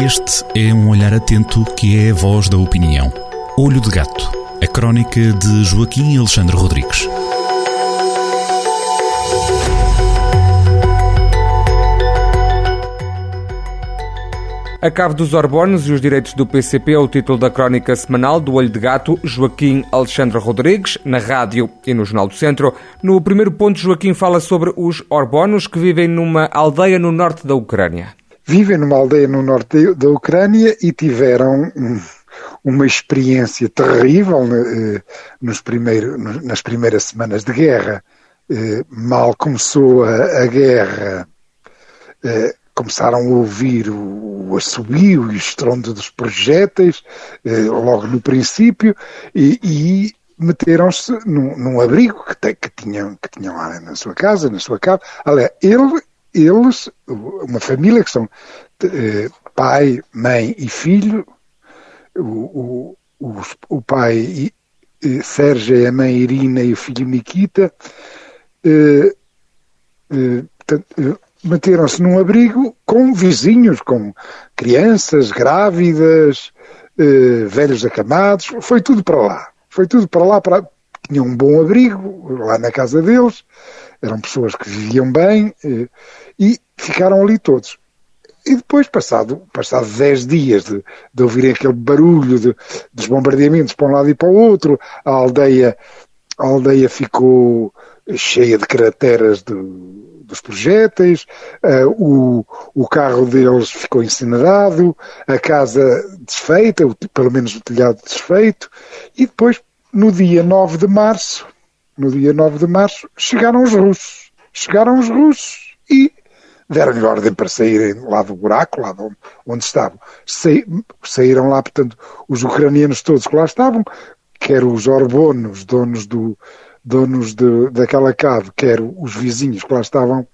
Este é um olhar atento que é a voz da opinião. Olho de Gato, a crónica de Joaquim Alexandre Rodrigues. A Cave dos Orbones e os Direitos do PCP é o título da crónica semanal do Olho de Gato, Joaquim Alexandre Rodrigues, na rádio e no Jornal do Centro. No primeiro ponto, Joaquim fala sobre os Orbonos que vivem numa aldeia no norte da Ucrânia vivem numa aldeia no norte da Ucrânia e tiveram uma experiência terrível eh, nos nas primeiras semanas de guerra. Eh, mal começou a, a guerra, eh, começaram a ouvir o, o assobio e o estrondo dos projéteis, logo no princípio, e, e meteram-se num, num, abrigo que, te, que, tinham, que tinham lá na sua casa, na sua casa. Aliás, ele eles, uma família que são eh, pai, mãe e filho, o, o, o pai eh, Sérgio e a mãe Irina e o filho Nikita, eh, meteram-se num abrigo com vizinhos, com crianças, grávidas, velhos acamados, foi tudo para lá. Foi tudo para lá, para... tinham um bom abrigo lá na casa deles, eram pessoas que viviam bem eh, e ficaram ali todos. E depois, passado, passado 10 dias de, de ouvirem aquele barulho de, dos bombardeamentos para um lado e para o outro, a aldeia, a aldeia ficou cheia de crateras de, dos projéteis, uh, o, o carro deles ficou incinerado, a casa desfeita, pelo menos o telhado desfeito, e depois, no dia 9 de março, no dia 9 de março, chegaram os russos. Chegaram os russos e deram-lhe ordem para saírem lá do buraco, lá onde, estavam. saíram lá, portanto, os ucranianos todos que lá estavam, quer os orbonos, donos, do, donos de, daquela cave, quer os vizinhos que lá estavam,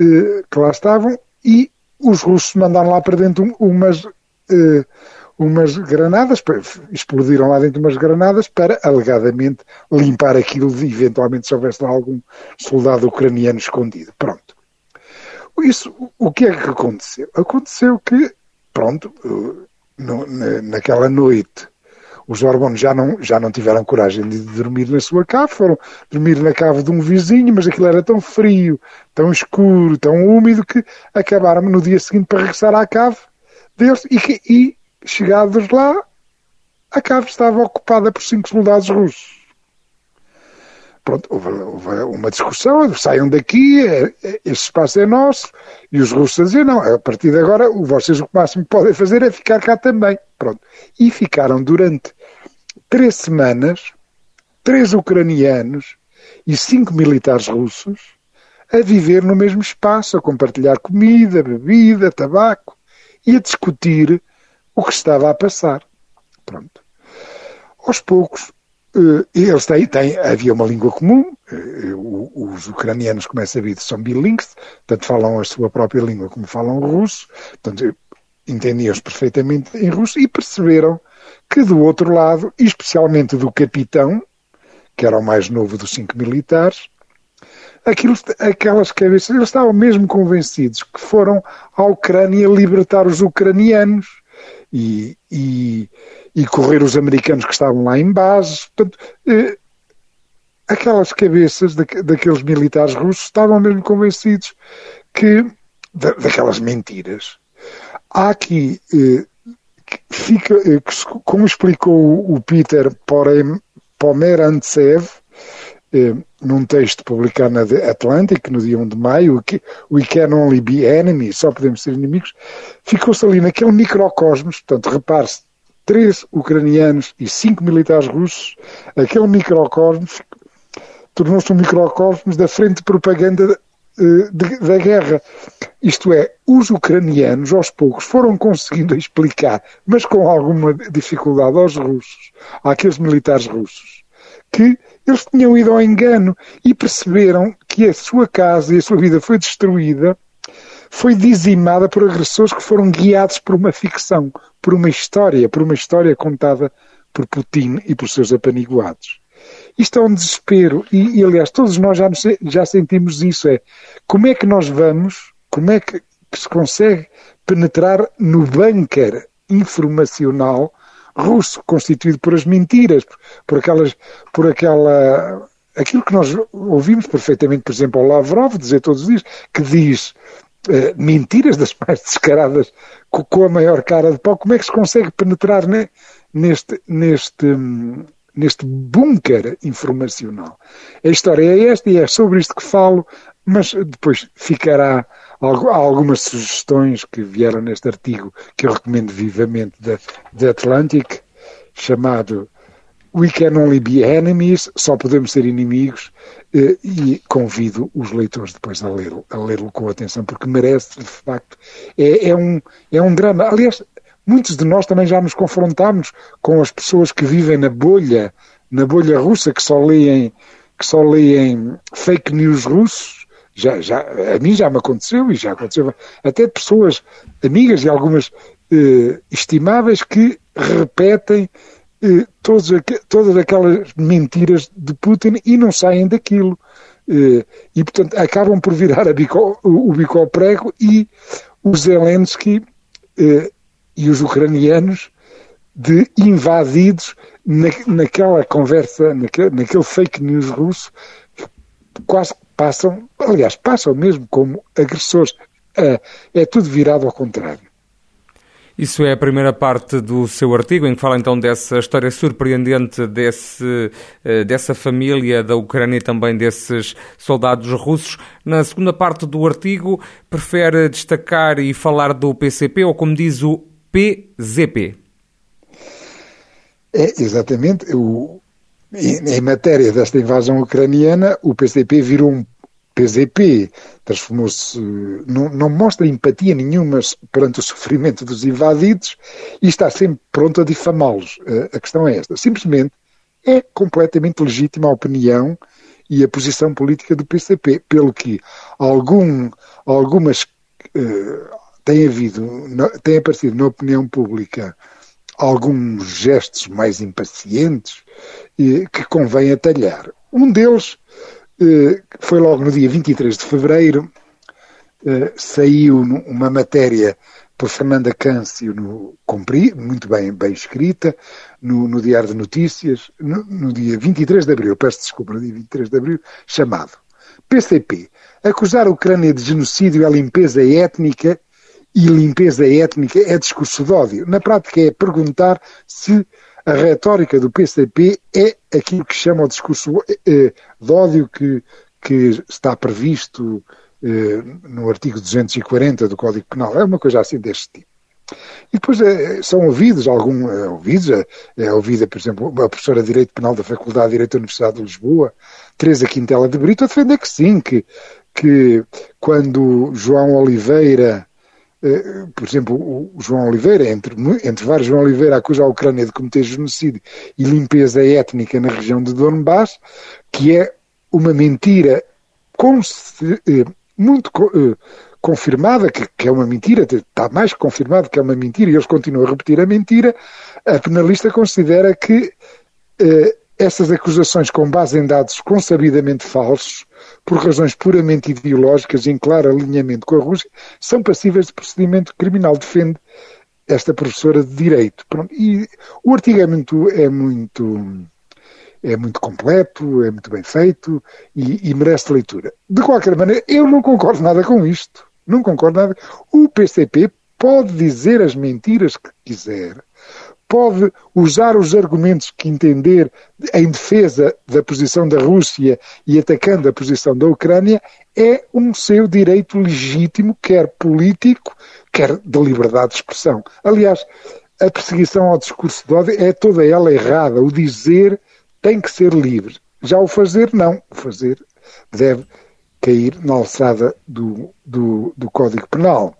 eh, que lá estavam, e os russos mandaram lá para dentro umas, eh, umas granadas, explodiram lá dentro umas granadas para, alegadamente, limpar aquilo de eventualmente se houvesse lá algum soldado ucraniano escondido. Pronto. Isso, o que é que aconteceu? Aconteceu que, pronto, uh, no, naquela noite, os órgãos já não, já não tiveram coragem de dormir na sua cave, foram dormir na cave de um vizinho, mas aquilo era tão frio, tão escuro, tão úmido, que acabaram no dia seguinte para regressar à cave deles e, e chegados lá, a cave estava ocupada por cinco soldados russos. Pronto, houve, houve uma discussão, saiam daqui, é, é, este espaço é nosso, e os russos dizer, não, a partir de agora, vocês o máximo que podem fazer é ficar cá também. Pronto. E ficaram durante três semanas, três ucranianos e cinco militares russos a viver no mesmo espaço, a compartilhar comida, bebida, tabaco e a discutir o que estava a passar. Pronto. Aos poucos, eh, eles têm, têm, havia uma língua comum, eh, os ucranianos, como é sabido, são bilingues, tanto falam a sua própria língua como falam russo, portanto, entendiam-se perfeitamente em russo e perceberam que do outro lado, especialmente do capitão, que era o mais novo dos cinco militares, aquilo, aquelas cabeças, eles estavam mesmo convencidos que foram à Ucrânia libertar os ucranianos e, e, e correr os americanos que estavam lá em bases. Portanto, eh, aquelas cabeças da, daqueles militares russos estavam mesmo convencidos que da, daquelas mentiras. Há aqui, eh, fica, eh, como explicou o Peter Pomerantsev, num texto publicado na Atlantic, no dia 1 de maio, We Can Only Be Enemies, só podemos ser inimigos, ficou-se ali naquele microcosmos, portanto, repare-se, três ucranianos e cinco militares russos, aquele microcosmos tornou-se um microcosmos da frente de propaganda eh, de, da guerra. Isto é, os ucranianos, aos poucos, foram conseguindo explicar, mas com alguma dificuldade aos russos, àqueles militares russos, que eles tinham ido ao engano e perceberam que a sua casa e a sua vida foi destruída, foi dizimada por agressores que foram guiados por uma ficção, por uma história, por uma história contada por Putin e por seus apaniguados. Isto é um desespero e, e aliás, todos nós já, já sentimos isso, é como é que nós vamos, como é que, que se consegue penetrar no bunker informacional russo, constituído por as mentiras, por aquelas, por aquela, aquilo que nós ouvimos perfeitamente, por exemplo, ao Lavrov dizer todos os dias, que diz uh, mentiras das mais descaradas com, a maior cara de pau, como é que se consegue penetrar ne, neste, neste, neste bunker informacional? A história é esta e é sobre isto que falo, mas depois ficará algumas sugestões que vieram neste artigo que eu recomendo vivamente da, da Atlantic, chamado We Can Only Be Enemies, só podemos ser inimigos, eh, e convido os leitores depois a ler-lo a ler com atenção, porque merece, de facto, é, é, um, é um drama. Aliás, muitos de nós também já nos confrontamos com as pessoas que vivem na bolha, na bolha russa, que só leem, que só leem fake news russos, já, já, a mim já me aconteceu e já aconteceu até pessoas amigas e algumas eh, estimáveis que repetem eh, todos, todas aquelas mentiras de Putin e não saem daquilo. Eh, e, portanto, acabam por virar bico, o bico ao prego e os Zelensky eh, e os ucranianos de invadidos na, naquela conversa, naquele, naquele fake news russo, quase passam, aliás, passam mesmo como agressores. É, é tudo virado ao contrário. Isso é a primeira parte do seu artigo, em que fala então dessa história surpreendente desse, eh, dessa família da Ucrânia e também desses soldados russos. Na segunda parte do artigo, prefere destacar e falar do PCP, ou como diz o PZP. É, exatamente. O, em, matéria desta invasão ucraniana, o PCP virou um PZP, transformou-se, não, não, mostra empatia nenhuma perante o sofrimento dos invadidos e está sempre pronto a difamá-los. A questão é esta. Simplesmente é completamente legítima a opinião e a posição política do PCP, pelo que algum, algumas uh, tem havido, tem aparecido na opinião pública alguns gestos mais impacientes eh, que convém atalhar. Um deles eh, foi logo no dia 23 de fevereiro, eh, saiu uma matéria por Fernanda Câncio, no, cumpri, muito bem, bem escrita, no, no Diário de Notícias, no, no, dia 23 de abril, peço desculpa, no dia 23 de abril, chamado PCP, acusar a Ucrânia de genocídio e limpeza étnica e limpeza étnica é discurso de ódio. Na prática é perguntar se a retórica do PCP é aquilo que chama o discurso eh, de ódio que, que está previsto eh, no artigo 240 do Código Penal. É uma coisa assim deste tipo. E depois é, são ouvidos, algum, é, ouvidos, é, é ouvida, por exemplo, a professora de Direito Penal da Faculdade de Direito da Universidade de Lisboa, Teresa Quintela de Brito, a defender que sim, que, que quando João Oliveira eh, por exemplo, o João Oliveira, entre, entre vários, João Oliveira acusa a Ucrânia de cometer genocídio e limpeza étnica na região de Donbass, que é uma mentira eh, muito eh, confirmada, que, que, é uma mentira, está mais confirmado que é uma mentira, e eles continuam a repetir a mentira, a penalista considera que essas acusações com base em dados consabidamente falsos por razões puramente ideológicas, em claro alinhamento com a Rússia, são passíveis de procedimento criminal. Defende esta professora de Direito. Pronto. E o artigo é muito, é muito, é muito completo, é muito bem feito e, e merece leitura. De qualquer maneira, eu não concordo nada com isto. Não concordo nada. O PCP pode dizer as mentiras que quiser, pode usar os argumentos que entender em defesa da posição da Rússia e atacando a posição da Ucrânia, é um seu direito legítimo, quer político, quer de liberdade de expressão. Aliás, a perseguição ao discurso de ódio é toda ela errada. O dizer tem que ser livre. Já o fazer, não. O fazer deve cair na alçada do, do, do Código Penal.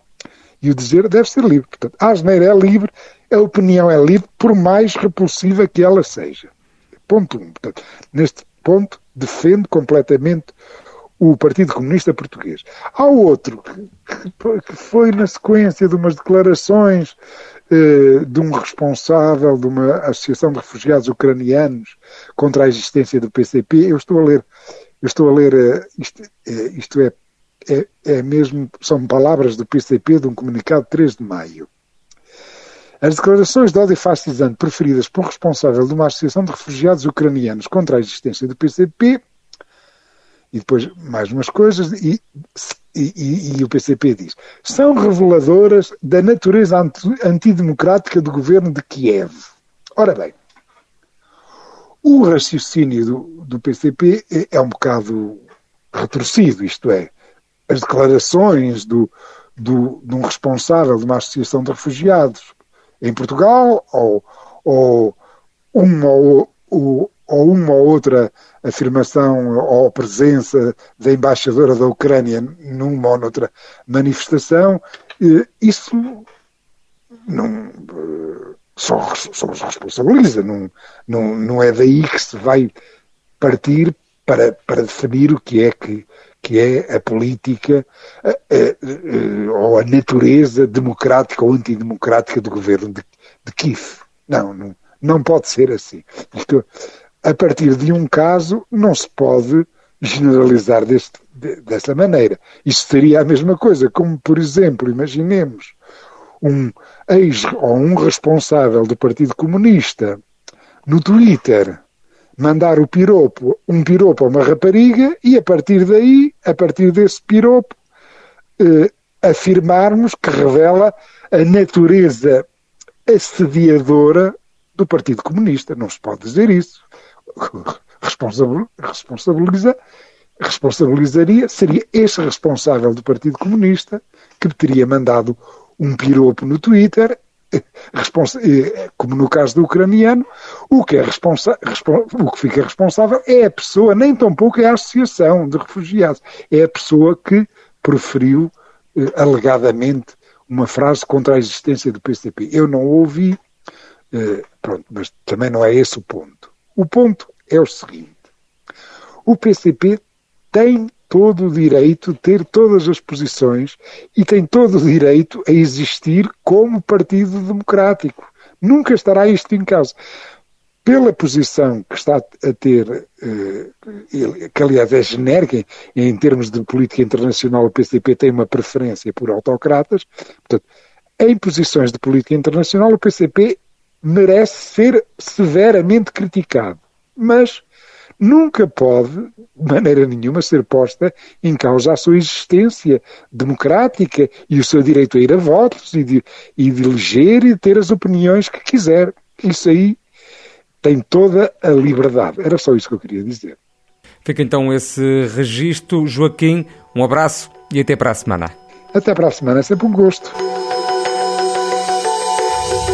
E o dizer deve ser livre. Portanto, a asneira é livre a opinião é livre, por mais repulsiva que ela seja. Ponto 1. Um. Neste ponto, defendo completamente o Partido Comunista Português. Há outro que, que foi na sequência de umas declarações eh, de um responsável de uma associação de refugiados ucranianos contra a existência do PCP. Eu estou a ler, eu estou a ler, eh, isto, eh, isto é é, é mesmo, são palavras do PCP de um comunicado de 3 de maio. As declarações de ódio fascisante preferidas por um responsável de uma associação de refugiados ucranianos contra a existência do PCP, e depois mais umas coisas, e, e, e o PCP diz, são reveladoras da natureza antidemocrática do governo de Kiev. Ora bem, o raciocínio do, do PCP é, é um bocado retorcido, isto é, as declarações do, do, de um responsável de uma associação de refugiados em Portugal, ou, ou, uma, ou, ou uma ou outra afirmação ou presença da embaixadora da Ucrânia numa ou noutra manifestação, isso não só, só os responsabiliza, não, não, não é daí que se vai partir para, para definir o que é que, que é a política a, a, a, ou a natureza democrática ou antidemocrática do governo de, de Kiev. Não, não, não pode ser assim. Isto, a partir de um caso, não se pode generalizar deste, de, dessa maneira. Isso seria a mesma coisa, como, por exemplo, imaginemos um ex ou um responsável do Partido Comunista no Twitter mandar o piropo, um piropo a uma rapariga e a partir daí, a partir desse piropo, eh, afirmarmos que revela a natureza assediadora do Partido Comunista. Não se pode dizer isso. Responsabiliza, responsabilizaria, seria esse responsável do Partido Comunista que teria mandado um piropo no Twitter como no caso do ucraniano, o que, é o que fica responsável é a pessoa, nem tão pouco é a associação de refugiados, é a pessoa que proferiu eh, alegadamente uma frase contra a existência do PCP. Eu não ouvi, eh, pronto, mas também não é esse o ponto. O ponto é o seguinte: o PCP tem todo o direito de ter todas as posições e tem todo o direito a existir como Partido Democrático. Nunca estará isto em causa. Pela posição que está a ter, eh, que aliás é genérica, em termos de política internacional, o PCP tem uma preferência por autocratas. Portanto, em posições de política internacional, o PCP merece ser severamente criticado. Mas nunca pode, de maneira nenhuma, ser posta em causa a sua existência democrática e o seu direito a ir a votos e de, e de eleger e ter as opiniões que quiser. Isso aí tem toda a liberdade. Era só isso que eu queria dizer. Fica então esse registro. Joaquim, um abraço e até para a semana. Até para a semana, é sempre um gosto.